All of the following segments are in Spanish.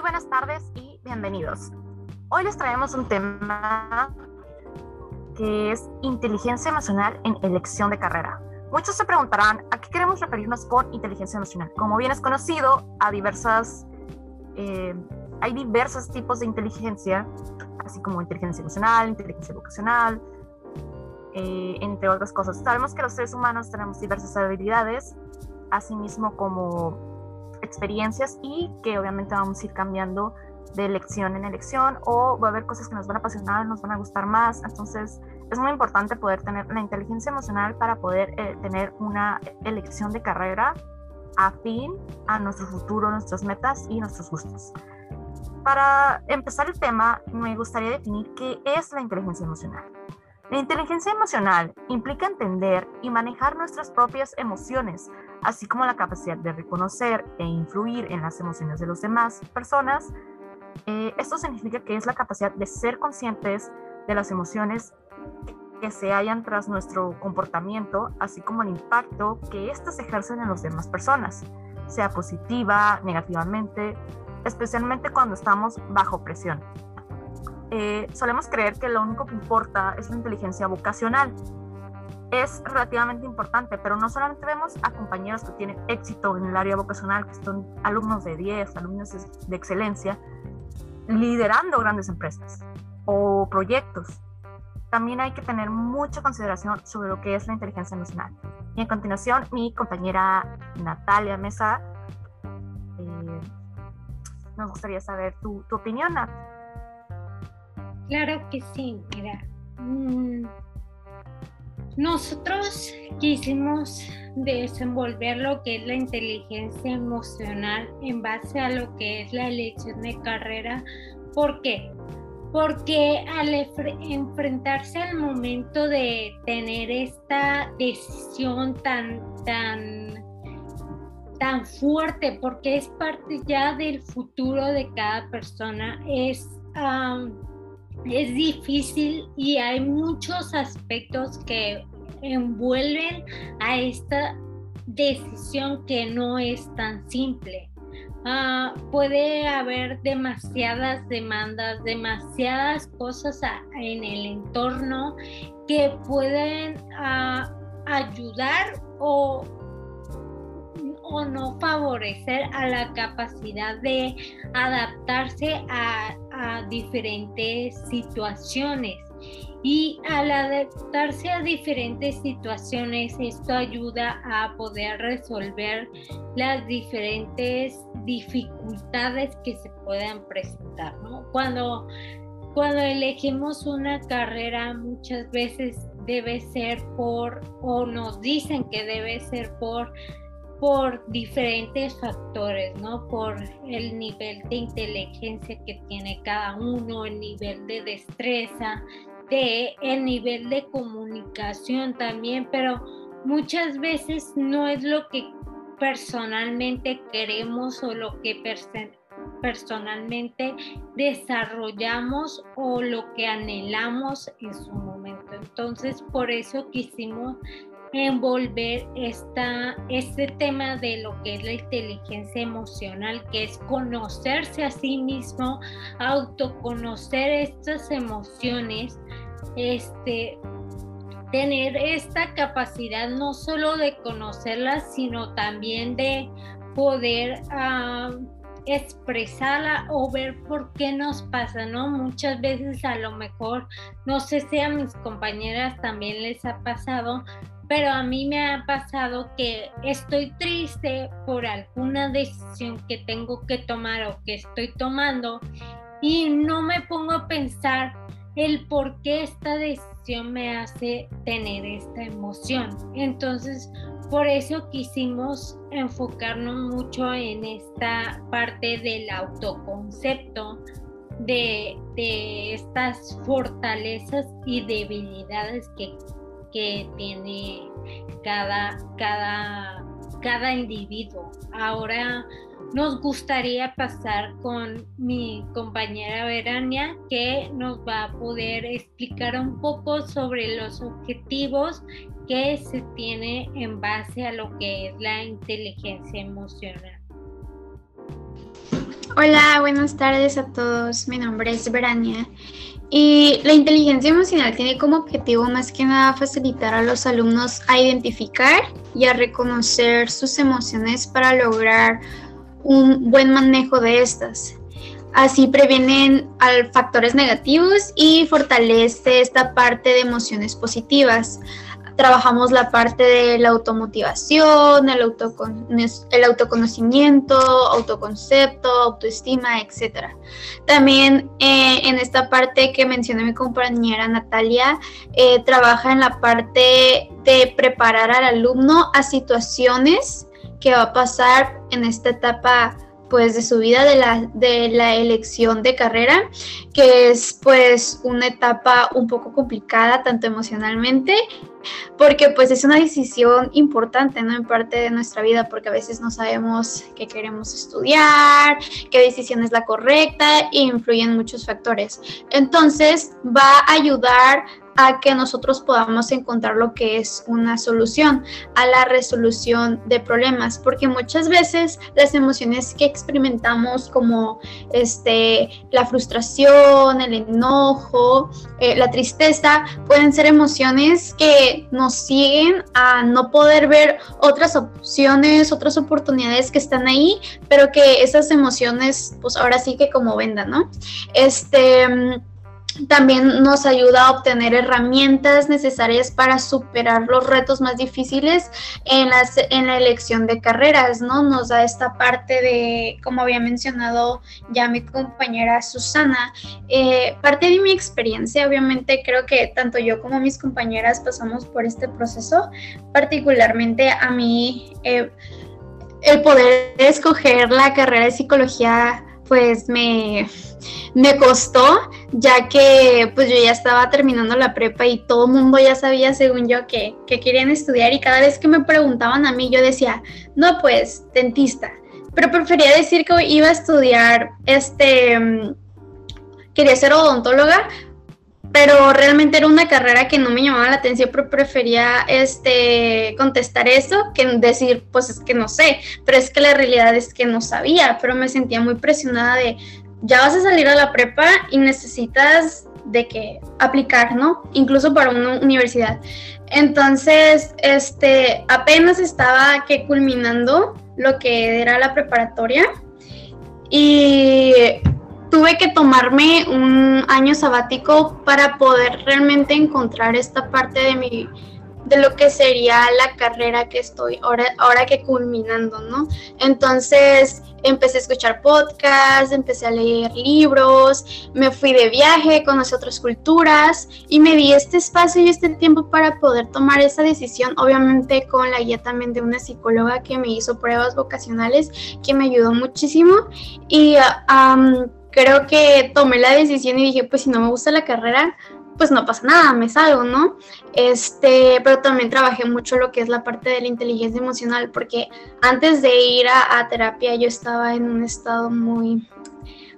Muy buenas tardes y bienvenidos. Hoy les traemos un tema que es inteligencia emocional en elección de carrera. Muchos se preguntarán a qué queremos referirnos con inteligencia emocional. Como bien es conocido, a diversas, eh, hay diversos tipos de inteligencia, así como inteligencia emocional, inteligencia vocacional, eh, entre otras cosas. Sabemos que los seres humanos tenemos diversas habilidades, asimismo como experiencias y que obviamente vamos a ir cambiando de elección en elección o va a haber cosas que nos van a apasionar, nos van a gustar más. Entonces es muy importante poder tener la inteligencia emocional para poder eh, tener una elección de carrera afín a nuestro futuro, nuestras metas y nuestros gustos. Para empezar el tema, me gustaría definir qué es la inteligencia emocional. La inteligencia emocional implica entender y manejar nuestras propias emociones, así como la capacidad de reconocer e influir en las emociones de las demás personas. Eh, esto significa que es la capacidad de ser conscientes de las emociones que se hallan tras nuestro comportamiento, así como el impacto que éstas ejercen en las demás personas, sea positiva, negativamente, especialmente cuando estamos bajo presión. Eh, solemos creer que lo único que importa es la inteligencia vocacional. Es relativamente importante, pero no solamente vemos a compañeros que tienen éxito en el área vocacional, que son alumnos de 10, alumnos de excelencia, liderando grandes empresas o proyectos. También hay que tener mucha consideración sobre lo que es la inteligencia emocional. Y a continuación, mi compañera Natalia Mesa eh, nos gustaría saber tu, tu opinión, Nat. Claro que sí, mira. Mm, nosotros quisimos desenvolver lo que es la inteligencia emocional en base a lo que es la elección de carrera. ¿Por qué? Porque al enfrentarse al momento de tener esta decisión tan, tan tan fuerte porque es parte ya del futuro de cada persona. Es, es difícil y hay muchos aspectos que envuelven a esta decisión que no es tan simple. Ah, puede haber demasiadas demandas, demasiadas cosas en el entorno que pueden ah, ayudar o o no favorecer a la capacidad de adaptarse a, diferentes situaciones. Y al adaptarse a diferentes situaciones, esto ayuda a poder resolver las diferentes dificultades que se puedan presentar. Cuando, cuando elegimos una carrera, muchas veces debe ser por, o nos dicen que debe ser por por diferentes factores, ¿no? Por el nivel de inteligencia que tiene cada uno, el nivel de destreza, de el nivel de comunicación también, pero muchas veces no es lo que personalmente queremos o lo que personalmente desarrollamos o lo que anhelamos en su momento. Entonces, por eso quisimos envolver esta, este tema de lo que es la inteligencia emocional, que es conocerse a sí mismo, autoconocer estas emociones, este, tener esta capacidad no solo de conocerlas, sino también de poder expresarla o ver por qué nos pasa, ¿no? Muchas veces a lo mejor, no sé si a mis compañeras también les ha pasado, pero a mí me ha pasado que estoy triste por alguna decisión que tengo que tomar o que estoy tomando y no me pongo a pensar el por qué esta decisión me hace tener esta emoción. Entonces, por eso quisimos enfocarnos mucho en esta parte del autoconcepto, de, de estas fortalezas y debilidades que que tiene cada, cada, cada individuo. Ahora nos gustaría pasar con mi compañera Verania que nos va a poder explicar un poco sobre los objetivos que se tiene en base a lo que es la inteligencia emocional. Hola, buenas tardes a todos. Mi nombre es Verania y la inteligencia emocional tiene como objetivo más que nada facilitar a los alumnos a identificar y a reconocer sus emociones para lograr un buen manejo de estas. Así previenen factores negativos y fortalece esta parte de emociones positivas trabajamos la parte de la automotivación, el, el autoconocimiento, autoconcepto, autoestima, etc. También eh, en esta parte que mencioné mi compañera Natalia, eh, trabaja en la parte de preparar al alumno a situaciones que va a pasar en esta etapa pues de su vida de la, de la elección de carrera, que es pues una etapa un poco complicada tanto emocionalmente, porque pues es una decisión importante, ¿no? En parte de nuestra vida, porque a veces no sabemos qué queremos estudiar, qué decisión es la correcta e influyen muchos factores. Entonces va a ayudar a que nosotros podamos encontrar lo que es una solución a la resolución de problemas, porque muchas veces las emociones que experimentamos como este, la frustración, el enojo, eh, la tristeza, pueden ser emociones que nos siguen a no poder ver otras opciones, otras oportunidades que están ahí, pero que esas emociones, pues ahora sí que como vendan, ¿no? Este también nos ayuda a obtener herramientas necesarias para superar los retos más difíciles en, las, en la elección de carreras, ¿no? Nos da esta parte de, como había mencionado ya mi compañera Susana, eh, parte de mi experiencia, obviamente creo que tanto yo como mis compañeras pasamos por este proceso, particularmente a mí eh, el poder escoger la carrera de psicología pues me, me costó, ya que pues yo ya estaba terminando la prepa y todo el mundo ya sabía, según yo, que, que querían estudiar y cada vez que me preguntaban a mí yo decía, no, pues dentista, pero prefería decir que iba a estudiar, este, mm, quería ser odontóloga pero realmente era una carrera que no me llamaba la atención, pero prefería este, contestar eso que decir, pues es que no sé, pero es que la realidad es que no sabía, pero me sentía muy presionada de, ya vas a salir a la prepa y necesitas de que aplicar, ¿no? Incluso para una universidad. Entonces, este, apenas estaba que culminando lo que era la preparatoria y tuve que tomarme un año sabático para poder realmente encontrar esta parte de mi de lo que sería la carrera que estoy ahora, ahora que culminando, ¿no? Entonces empecé a escuchar podcasts, empecé a leer libros, me fui de viaje, conocí otras culturas y me di este espacio y este tiempo para poder tomar esa decisión, obviamente con la guía también de una psicóloga que me hizo pruebas vocacionales, que me ayudó muchísimo y creo que tomé la decisión y dije, pues si no me gusta la carrera, pues no pasa nada, me salgo, ¿no? Este, pero también trabajé mucho lo que es la parte de la inteligencia emocional, porque antes de ir a, terapia yo estaba en un estado muy,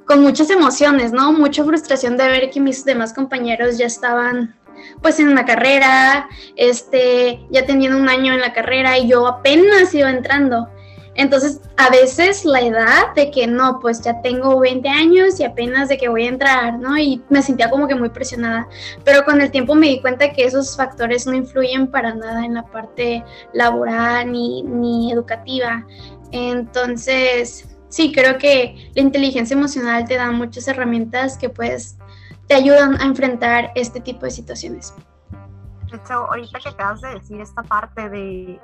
con muchas emociones, ¿no? Mucha frustración de ver que mis demás compañeros ya estaban pues en una carrera, este, ya tenían un año en la carrera y yo apenas iba entrando. Entonces, a veces la edad de que no, pues ya tengo 20 años y apenas de que voy a entrar, ¿no? Y me sentía como que muy presionada. Pero con el tiempo me di cuenta que esos factores no influyen para nada en la parte laboral ni, ni educativa. Entonces, sí, creo que la inteligencia emocional te da muchas herramientas que pues te ayudan a enfrentar este tipo de situaciones. De hecho, ahorita que acabas de decir esta parte de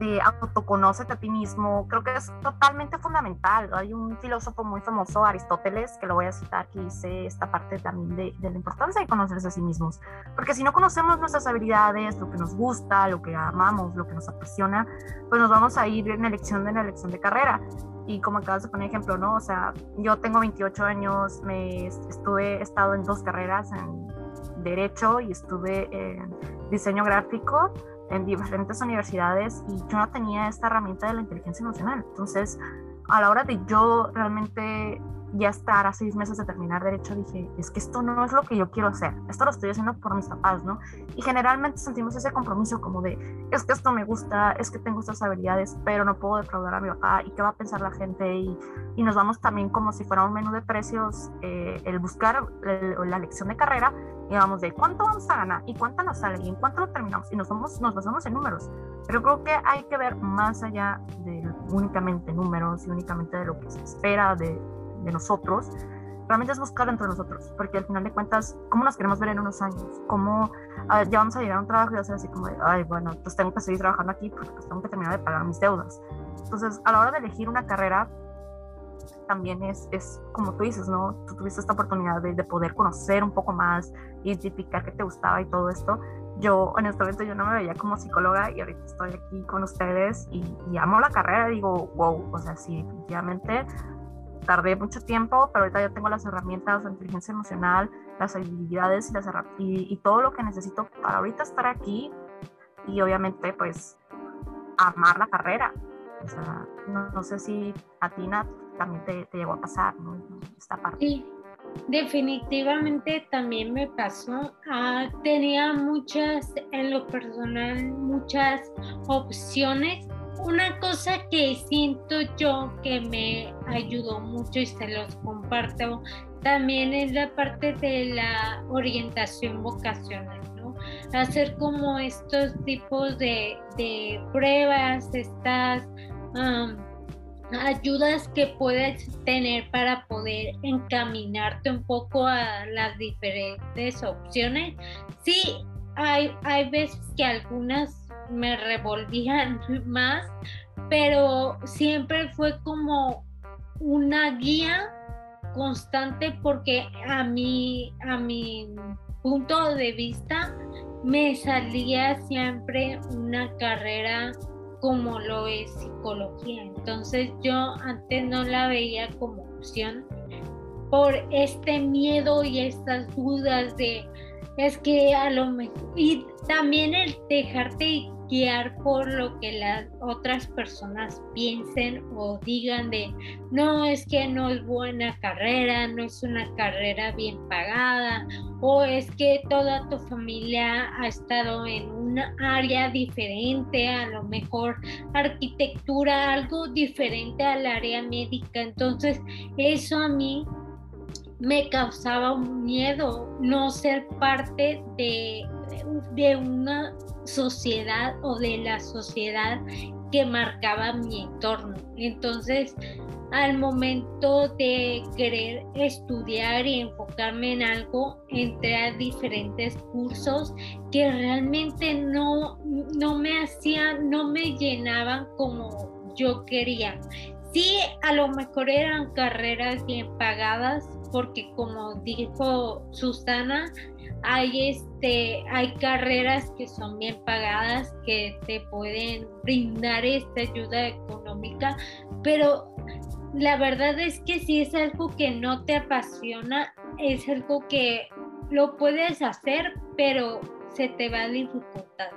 de autoconócete a ti mismo, creo que es totalmente fundamental. Hay un filósofo muy famoso, Aristóteles, que lo voy a citar, que dice esta parte también de, de, la importancia de conocerse a sí mismos. Porque si no conocemos nuestras habilidades, lo que nos gusta, lo que amamos, lo que nos apasiona, pues nos vamos a ir en elección de la elección de carrera. Y como acabas de poner ejemplo, ¿no? O sea, yo tengo 28 años, me estuve, he estado en dos carreras, en Derecho y estuve en Diseño Gráfico en diferentes universidades y yo no tenía esta herramienta de la inteligencia emocional. Entonces, a la hora de yo realmente ya estar a seis meses de terminar derecho, dije, es que esto no es lo que yo quiero hacer, esto lo estoy haciendo por mis papás, ¿no? Y generalmente sentimos ese compromiso como de, es que esto me gusta, es que tengo estas habilidades, pero no puedo defraudar a mi papá, ¿y qué va a pensar la gente? Y, y nos vamos también como si fuera un menú de precios, eh, el buscar la lección de carrera, y vamos de cuánto vamos a ganar, y cuánto nos sale, y en cuánto lo terminamos, y nos, vamos, nos basamos en números. Pero creo que hay que ver más allá de únicamente números y únicamente de lo que se espera de de nosotros, realmente es buscar entre nosotros, porque al final de cuentas, ¿cómo nos queremos ver en unos años? ¿Cómo ya vamos a llegar a un trabajo y va a ser así como de, ay, bueno, pues tengo que seguir trabajando aquí porque pues tengo que terminar de pagar mis deudas? Entonces, a la hora de elegir una carrera, también es, es como tú dices, ¿no? Tú tuviste esta oportunidad de, de poder conocer un poco más, identificar qué te gustaba y todo esto. Yo, honestamente, yo no me veía como psicóloga y ahorita estoy aquí con ustedes y, amo la carrera. Digo, wow, o sea, sí, definitivamente tardé mucho tiempo, pero ahorita ya tengo las herramientas de inteligencia emocional, las habilidades y, las y, todo lo que necesito para ahorita estar aquí y obviamente pues amar la carrera. O sea, no, sé si a ti también te, llegó a pasar ¿no? esta parte. Sí, definitivamente también me pasó. Ah, tenía muchas, en lo personal, muchas opciones una cosa que siento yo que me ayudó mucho y se los comparto también es la parte de la orientación vocacional, ¿no? Hacer como estos tipos de, pruebas, estas ayudas que puedes tener para poder encaminarte un poco a las diferentes opciones. Sí, hay, hay veces que algunas me revolvían más, pero siempre fue como una guía constante porque a mi, a mi punto de vista me salía siempre una carrera como lo es psicología. Entonces yo antes no la veía como opción por este miedo y estas dudas de es que a lo mejor y también el dejarte guiar por lo que las otras personas piensen o digan de no es que no es buena carrera, no es una carrera bien pagada o es que toda tu familia ha estado en una área diferente, a lo mejor arquitectura, algo diferente al área médica. Entonces eso a mí me causaba un miedo no ser parte de, de una sociedad o de la sociedad que marcaba mi entorno. Entonces, al momento de querer estudiar y enfocarme en algo, entré a diferentes cursos que realmente no, no me hacían, no me llenaban como yo quería. Sí, a lo mejor eran carreras bien pagadas, porque como dijo Susana, hay este hay carreras que son bien pagadas que te pueden brindar esta ayuda económica pero la verdad es que si es algo que no te apasiona es algo que lo puedes hacer pero se te va a dificultar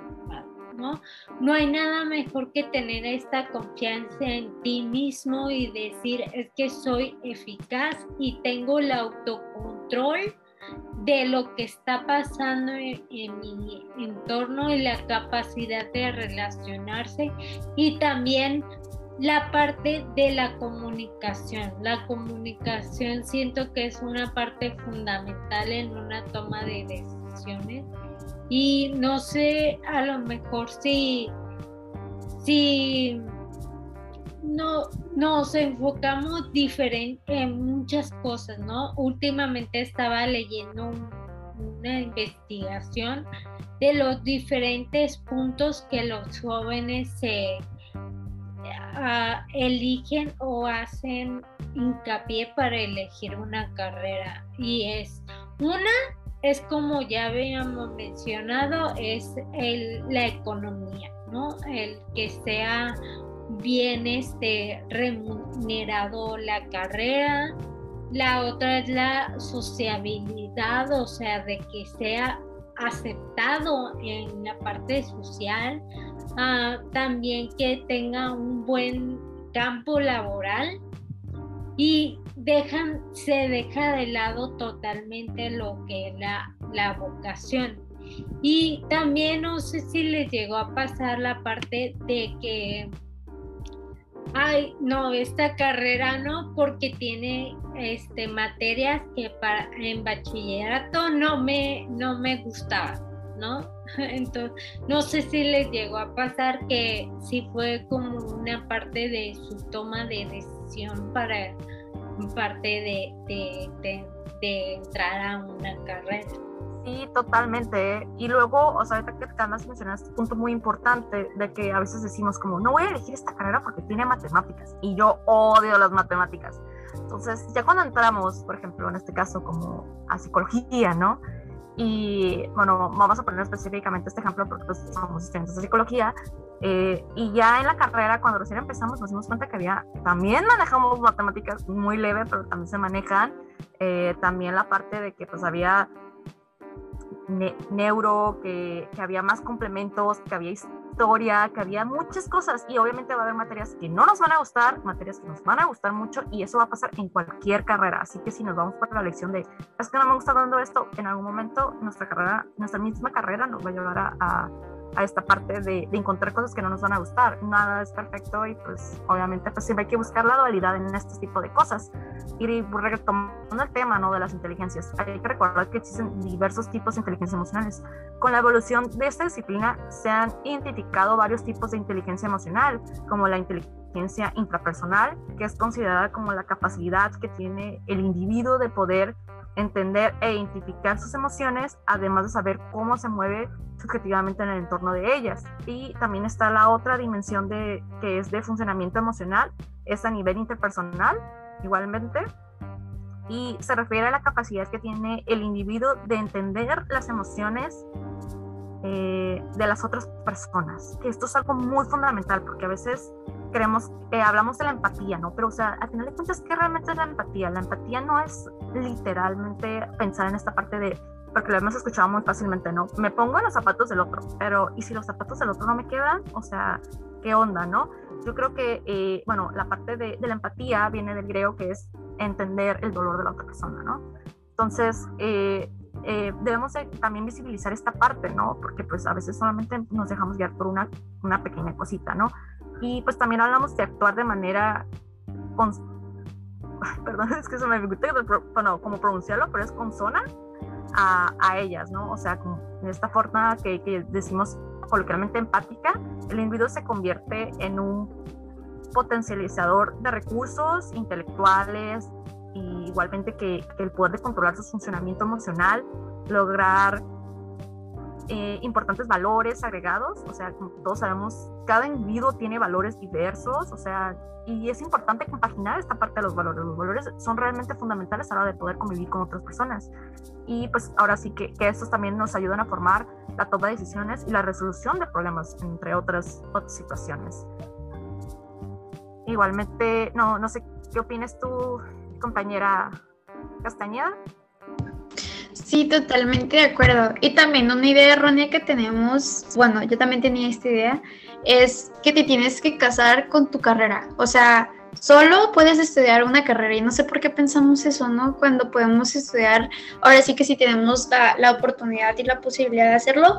¿no? No hay nada mejor que tener esta confianza en ti mismo y decir es que soy eficaz y tengo el autocontrol de lo que está pasando en, mi entorno y la capacidad de relacionarse y también la parte de la comunicación. La comunicación siento que es una parte fundamental en una toma de decisiones y no sé a lo mejor si, si no, nos enfocamos diferente en muchas cosas, ¿no? Últimamente estaba leyendo una investigación de los diferentes puntos que los jóvenes se ah, eligen o hacen hincapié para elegir una carrera. Y es una, es como ya habíamos mencionado, es el, la economía, ¿no? El que sea bien este, remunerado la carrera. La otra es la sociabilidad, o sea, de que sea aceptado en la parte social. Ah, también que tenga un buen campo laboral y dejan, se deja de lado totalmente lo que es la, la vocación. Y también no sé si les llegó a pasar la parte de que, ay, no, esta carrera no, porque tiene este, materias que para, en bachillerato no me, no me gustaban, ¿no? Entonces, no sé si les llegó a pasar que sí fue como una parte de su toma de decisión para parte de, de, de entrar a una carrera. Sí, totalmente. Y luego, o sea, ahorita que además mencionaste este punto muy importante de que a veces decimos como, no voy a elegir esta carrera porque tiene matemáticas. Y yo odio las matemáticas. Entonces, ya cuando entramos, por ejemplo, en este caso como a psicología, ¿no? Y bueno, vamos a poner específicamente este ejemplo porque pues, somos estudiantes de psicología. Eh, y ya en la carrera, cuando recién empezamos, nos dimos cuenta que había, también manejamos matemáticas muy leve, pero también se manejan. Eh, también la parte de que pues había neuro, que, que, había más complementos, que había historia, que había muchas cosas y obviamente va a haber materias que no nos van a gustar, materias que nos van a gustar mucho y eso va a pasar en cualquier carrera. Así que si nos vamos por la lección de, es que no me gusta dando esto, en algún momento nuestra carrera, nuestra misma carrera nos va a llevar a esta parte de, encontrar cosas que no nos van a gustar. Nada es perfecto y pues obviamente pues siempre hay que buscar la dualidad en este tipo de cosas. Y retomando el tema ¿no? de las inteligencias, hay que recordar que existen diversos tipos de inteligencia emocionales. Con la evolución de esta disciplina se han identificado varios tipos de inteligencia emocional, como la inteligencia intrapersonal, que es considerada como la capacidad que tiene el individuo de poder entender e identificar sus emociones, además de saber cómo se mueve subjetivamente en el entorno de ellas. Y también está la otra dimensión de, que es de funcionamiento emocional, es a nivel interpersonal, igualmente, y se refiere a la capacidad que tiene el individuo de entender las emociones eh, de las otras personas. Esto es algo muy fundamental porque a veces creemos, eh, hablamos de la empatía, ¿no? Pero, o sea, al final de cuentas, ¿qué realmente es la empatía? La empatía no es literalmente pensar en esta parte de, porque lo hemos escuchado muy fácilmente, ¿no? Me pongo en los zapatos del otro, pero ¿y si los zapatos del otro no me quedan? O sea, ¿qué onda, no? Yo creo que, eh, bueno, la parte de, de, la empatía viene del griego que es entender el dolor de la otra persona, ¿no? Entonces, eh, eh, debemos también visibilizar esta parte, ¿no? Porque pues a veces solamente nos dejamos guiar por una, una pequeña cosita, ¿no? Y pues también hablamos de actuar de manera, con, perdón, es que se me dificulta bueno, como pronunciarlo, pero es consona a, a ellas, ¿no? O sea, como en esta forma que, que decimos coloquialmente empática, el individuo se convierte en un potencializador de recursos intelectuales, y igualmente que, que, el poder de controlar su funcionamiento emocional, lograr eh, importantes valores agregados, o sea, como todos sabemos, cada individuo tiene valores diversos, o sea, y es importante compaginar esta parte de los valores. Los valores son realmente fundamentales a la hora de poder convivir con otras personas. Y pues ahora sí que, que estos también nos ayudan a formar la toma de decisiones y la resolución de problemas, entre otras, otras situaciones. Igualmente, no, no sé qué opinas tú, compañera Castañeda. Sí, totalmente de acuerdo. Y también una idea errónea que tenemos, bueno, yo también tenía esta idea, es que te tienes que casar con tu carrera. O sea, solo puedes estudiar una carrera y no sé por qué pensamos eso, ¿no? Cuando podemos estudiar, ahora sí que si tenemos la, oportunidad y la posibilidad de hacerlo,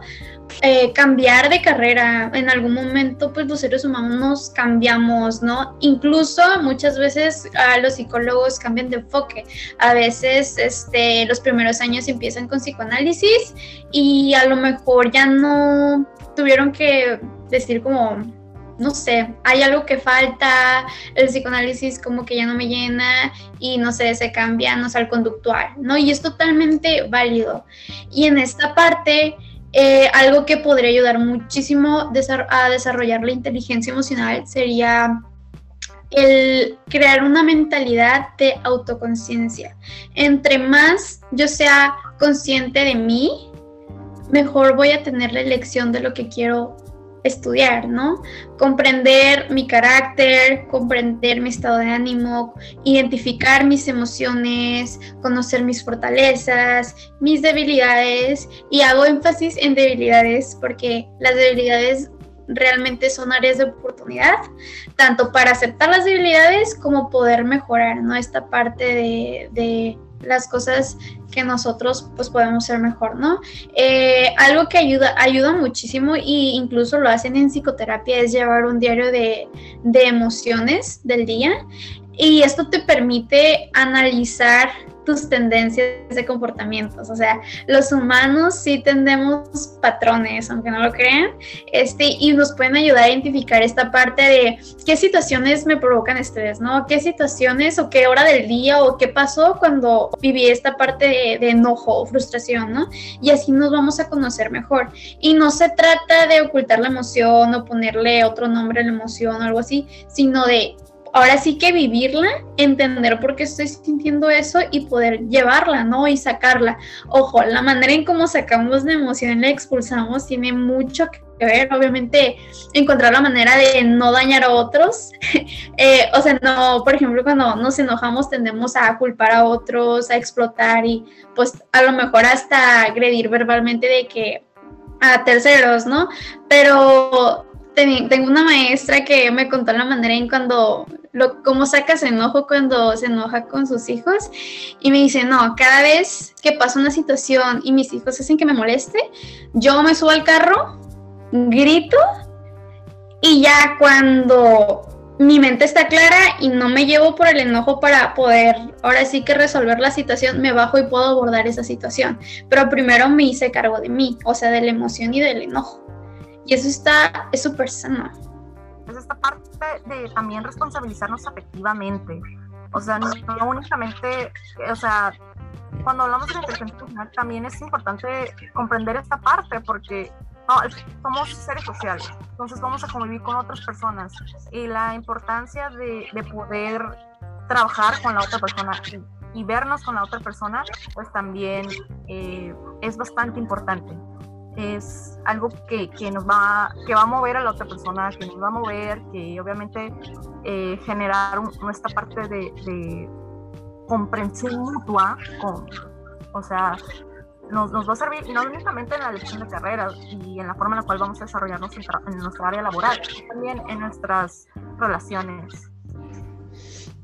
eh, cambiar de carrera. En algún momento, pues los seres humanos cambiamos, ¿no? Incluso muchas veces los psicólogos cambian de enfoque. A veces este, los primeros años empiezan con psicoanálisis y a lo mejor ya no tuvieron que decir como no sé, hay algo que falta, el psicoanálisis como que ya no me llena y no sé, se cambia, no sé, al conductual, ¿no? Y es totalmente válido. Y en esta parte, eh, algo que podría ayudar muchísimo a desarrollar la inteligencia emocional sería el crear una mentalidad de autoconciencia. Entre más yo sea consciente de mí, mejor voy a tener la elección de lo que quiero estudiar, ¿no? Comprender mi carácter, comprender mi estado de ánimo, identificar mis emociones, conocer mis fortalezas, mis debilidades y hago énfasis en debilidades porque las debilidades realmente son áreas de oportunidad, tanto para aceptar las debilidades como poder mejorar, ¿no? Esta parte de, de las cosas que nosotros pues podemos ser mejor, ¿no? Eh, algo que ayuda, ayuda muchísimo e incluso lo hacen en psicoterapia es llevar un diario de, de emociones del día y esto te permite analizar tus tendencias de comportamientos. O sea, los humanos sí tendemos patrones, aunque no lo crean, este, y nos pueden ayudar a identificar esta parte de qué situaciones me provocan estrés, ¿no? ¿Qué situaciones o qué hora del día o qué pasó cuando viví esta parte de, de enojo o frustración, ¿no? Y así nos vamos a conocer mejor. Y no se trata de ocultar la emoción o ponerle otro nombre a la emoción o algo así, sino de ahora sí que vivirla, entender por qué estoy sintiendo eso y poder llevarla, ¿no? Y sacarla. Ojo, la manera en cómo sacamos la emoción la expulsamos tiene mucho que ver, obviamente, encontrar la manera de no dañar a otros. Eh, o sea, no, por ejemplo, cuando nos enojamos tendemos a culpar a otros, a explotar y pues a lo mejor hasta agredir verbalmente de que a terceros, ¿no? Pero tengo una maestra que me contó la manera en cuando lo, cómo sacas enojo cuando se enoja con sus hijos. Y me dice, no, cada vez que pasa una situación y mis hijos hacen que me moleste, yo me subo al carro, grito y ya cuando mi mente está clara y no me llevo por el enojo para poder ahora sí que resolver la situación, me bajo y puedo abordar esa situación. Pero primero me hice cargo de mí, o sea, de la emoción y del enojo. Y eso está, es súper sano es esta parte de también responsabilizarnos afectivamente. O sea, no, únicamente, o sea, cuando hablamos de inteligencia emocional también es importante comprender esta parte porque somos seres sociales, entonces vamos a convivir con otras personas y la importancia de, de poder trabajar con la otra persona y, vernos con la otra persona, pues también eh, es bastante importante es algo que, que, nos va, que va a mover a la otra persona, que nos va a mover, que obviamente eh, generar nuestra parte de, de, comprensión mutua, con, o sea, nos, nos, va a servir no únicamente en la elección de carreras y en la forma en la cual vamos a desarrollarnos en nuestra área laboral, también en nuestras relaciones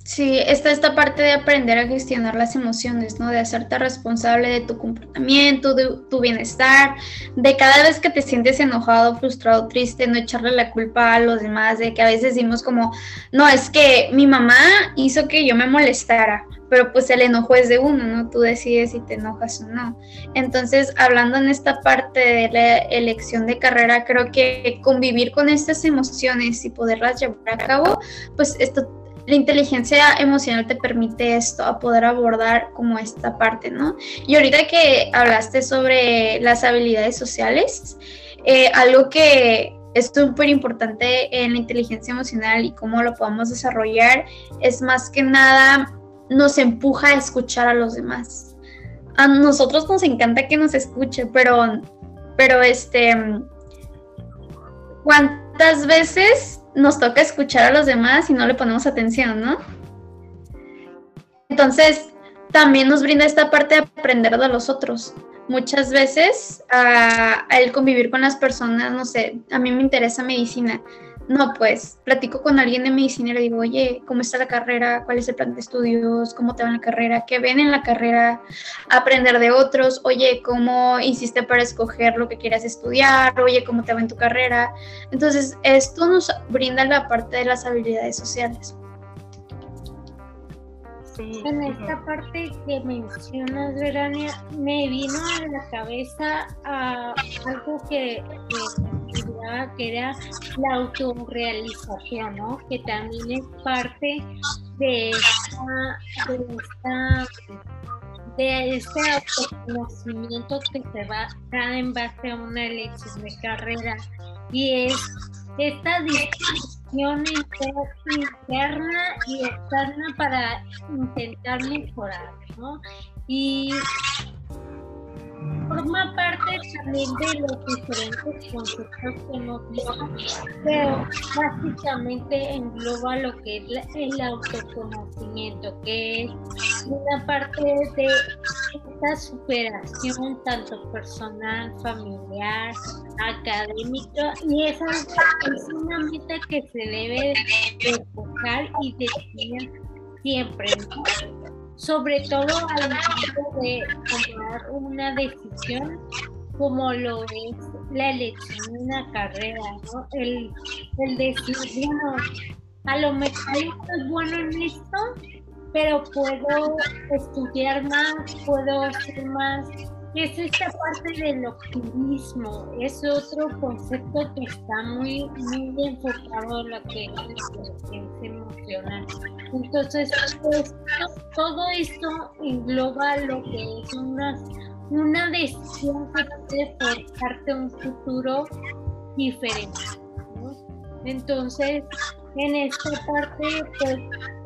Sí, está esta parte de aprender a gestionar las emociones, ¿no? De hacerte responsable de tu comportamiento, de tu bienestar, de cada vez que te sientes enojado, frustrado, triste, no echarle la culpa a los demás, de que a veces decimos como, no, es que mi mamá hizo que yo me molestara, pero pues el enojo es de uno, ¿no? Tú decides si te enojas o no. Entonces, hablando en esta parte de la elección de carrera, creo que convivir con estas emociones y poderlas llevar a cabo, pues esto la inteligencia emocional te permite esto, a poder abordar como esta parte, ¿no? Y ahorita que hablaste sobre las habilidades sociales, eh, algo que es súper importante en la inteligencia emocional y cómo lo podemos desarrollar es más que nada nos empuja a escuchar a los demás. A nosotros nos encanta que nos escuche, pero, pero este, ¿cuántas veces nos toca escuchar a los demás y no le ponemos atención, ¿no? Entonces, también nos brinda esta parte de aprender de los otros. Muchas veces, al convivir con las personas, no sé, a mí me interesa medicina no, pues platico con alguien de medicina y le digo, oye, ¿cómo está la carrera? ¿Cuál es el plan de estudios? ¿Cómo te va en la carrera? ¿Qué ven en la carrera? Aprender de otros. Oye, ¿cómo hiciste para escoger lo que quieras estudiar? Oye, ¿cómo te va en tu carrera? Entonces, esto nos brinda la parte de las habilidades sociales. En esta parte que mencionas, Verania, me vino a la cabeza algo que, que, era la autorrealización, ¿no? Que también es parte de esta, de esta de este autoconocimiento que se va a en base a una elección de carrera y es esta discusión interna y externa para intentar mejorar, ¿no? Y forma parte también de los diferentes conceptos que hemos visto, pero básicamente engloba lo que es el autoconocimiento, que es una parte de esta superación tanto personal, familiar, académica y esa es una meta que se debe de enfocar y definir siempre, sobre todo al momento de tomar una decisión como lo es la elección de una carrera, ¿no? El, el decir, bueno, a lo mejor estoy bueno en esto, pero puedo estudiar más, puedo hacer más. Es esta parte del optimismo, es otro concepto que está muy, muy enfocado en lo que es la inteligencia emocional. Entonces, pues, todo esto engloba lo que es una, una decisión que puede forjarte un futuro diferente. Entonces, en esta parte, pues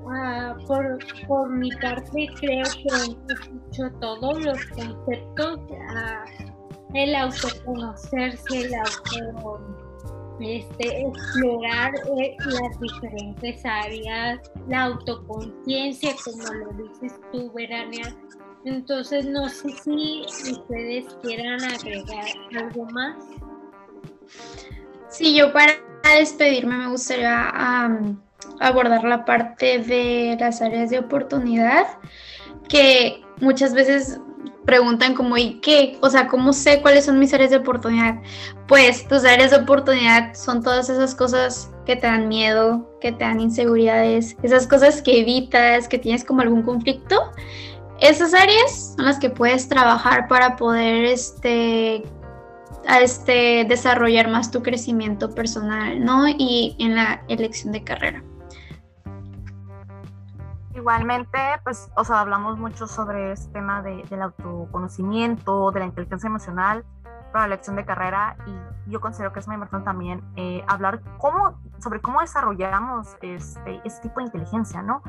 Ah, por, por, mi parte creo que dicho todos los conceptos, el autoconocerse, el auto, este, explorar eh, las diferentes áreas, la autoconciencia, como lo dices tú, Verania. Entonces, no sé si ustedes quieran agregar algo más. Sí, yo para despedirme me gustaría abordar la parte de las áreas de oportunidad, que muchas veces preguntan como, ¿y qué? O sea, ¿cómo sé cuáles son mis áreas de oportunidad? Pues tus áreas de oportunidad son todas esas cosas que te dan miedo, que te dan inseguridades, esas cosas que evitas, que tienes como algún conflicto. Esas áreas son las que puedes trabajar para poder este, este, desarrollar más tu crecimiento personal, ¿no? Y en la elección de carrera. Igualmente, pues, o sea, hablamos mucho sobre este tema de, del autoconocimiento, de la inteligencia emocional para la elección de carrera y yo considero que es muy importante también eh, hablar cómo, sobre cómo desarrollamos este, este tipo de inteligencia, ¿no?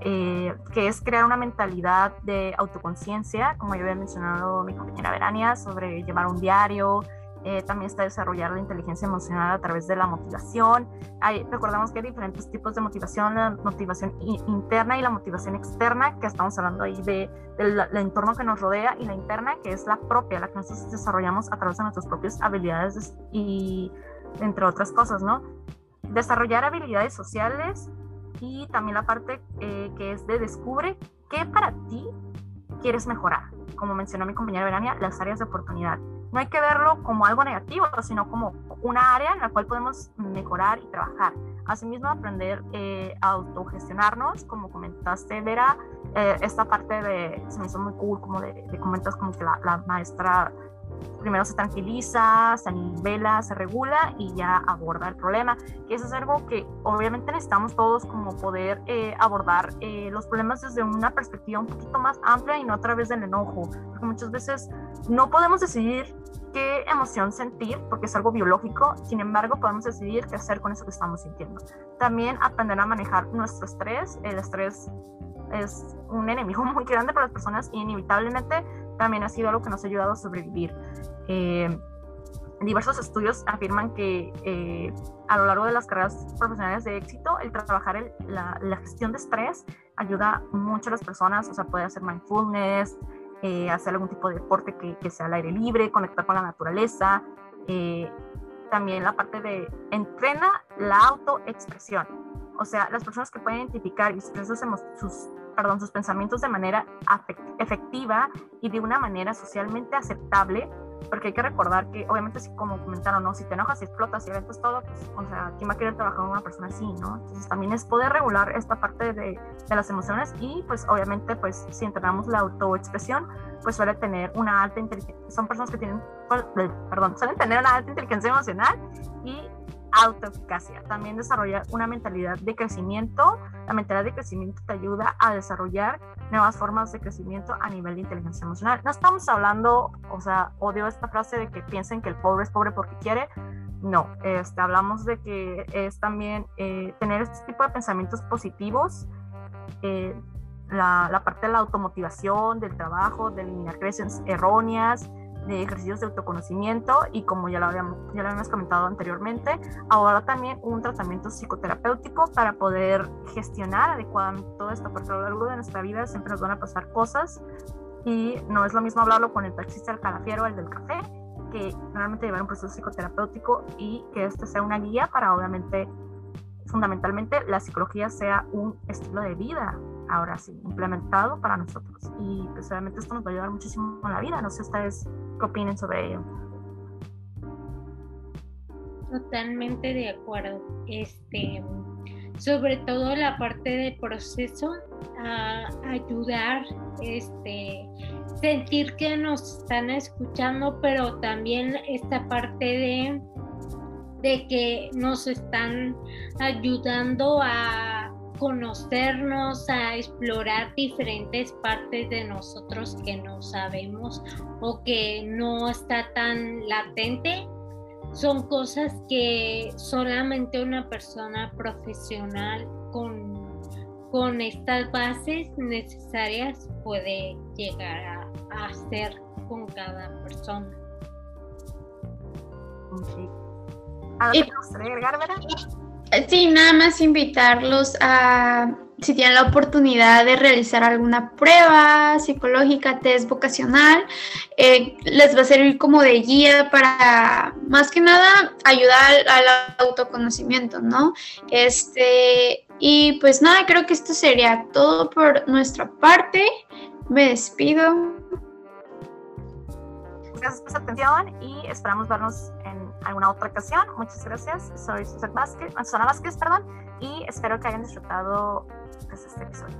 Eh, que es crear una mentalidad de autoconciencia, como ya había mencionado mi compañera Verania, sobre llevar un diario, eh, también está desarrollar la inteligencia emocional a través de la motivación. Hay, recordamos que hay diferentes tipos de motivación, la motivación interna y la motivación externa, que estamos hablando ahí de, del entorno que nos rodea, y la interna, que es la propia, la que nosotros desarrollamos a través de nuestras propias habilidades y entre otras cosas, ¿no? Desarrollar habilidades sociales y también la parte eh, que es de descubre qué para ti quieres mejorar. Como mencionó mi compañera Verania, las áreas de oportunidad no hay que verlo como algo negativo, sino como una área en la cual podemos mejorar y trabajar. Asimismo, aprender eh, a autogestionarnos, como comentaste, Vera, eh, esta parte de, se me hizo muy cool, como de, de comentas como que la, la maestra primero se tranquiliza, se nivela, se regula y ya aborda el problema. Que eso es algo que obviamente necesitamos todos como poder eh, abordar eh, los problemas desde una perspectiva un poquito más amplia y no a través del enojo. Porque muchas veces no podemos decidir qué emoción sentir porque es algo biológico, sin embargo podemos decidir qué hacer con eso que estamos sintiendo. También aprender a manejar nuestro estrés. El estrés es un enemigo muy grande para las personas y inevitablemente también ha sido algo que nos ha ayudado a sobrevivir. Eh, diversos estudios afirman que eh, a lo largo de las carreras profesionales de éxito, el trabajar la, gestión de estrés ayuda mucho a las personas, o sea, puede hacer mindfulness, eh, hacer algún tipo de deporte que, que, sea al aire libre, conectar con la naturaleza. también la parte de entrena la autoexpresión. O sea, las personas que pueden identificar y expresar sus perdón, sus pensamientos de manera efectiva y de una manera socialmente aceptable, porque hay que recordar que obviamente si como comentaron, ¿no? si te enojas, si explotas, si eventos todo, pues, o sea, ¿quién va a querer trabajar con una persona así, no? Entonces también es poder regular esta parte de, de las emociones y pues obviamente pues si entrenamos la autoexpresión, pues suele tener una alta inteligencia, son personas que tienen, perdón, suelen tener una alta inteligencia emocional y autoeficacia. También desarrollar una mentalidad de crecimiento. La mentalidad de crecimiento te ayuda a desarrollar nuevas formas de crecimiento a nivel de inteligencia emocional. No estamos hablando, o sea, odio esta frase de que piensen que el pobre es pobre porque quiere. No, este, hablamos de que es también eh, tener este tipo de pensamientos positivos. Eh, la, la, parte de la automotivación, del trabajo, de eliminar creencias erróneas, de ejercicios de autoconocimiento y como ya lo, habíamos, ya lo habíamos comentado anteriormente, ahora también un tratamiento psicoterapéutico para poder gestionar adecuadamente todo esto, porque a lo largo de nuestra vida siempre nos van a pasar cosas Y no es lo mismo hablarlo con el taxista del calafiero el del café, que realmente llevar un proceso psicoterapéutico y que este sea una guía para obviamente, fundamentalmente, la psicología sea un estilo de vida, ahora sí, implementado para nosotros. Y pues obviamente esto nos va a ayudar muchísimo en la vida. No sé ustedes qué sobre ello. Totalmente de acuerdo. Este, sobre todo la parte de proceso, a ayudar, este, sentir que nos están escuchando, pero también esta parte de, de que nos están ayudando a conocernos, a explorar diferentes partes de nosotros que no sabemos o que no está tan latente. Son cosas que solamente una persona profesional con, con estas bases necesarias puede llegar a, hacer con cada persona. Sí, nada más invitarlos a si tienen la oportunidad de realizar alguna prueba psicológica, test vocacional, eh, les va a servir como de guía para, más que nada, ayudar al autoconocimiento, ¿no? Este, y pues nada, creo que esto sería todo por nuestra parte. Me despido. Gracias por su atención y esperamos vernos en alguna otra ocasión. Muchas gracias. Soy Susana Vázquez, Susana Vázquez perdón, y espero que hayan disfrutado pues, este episodio.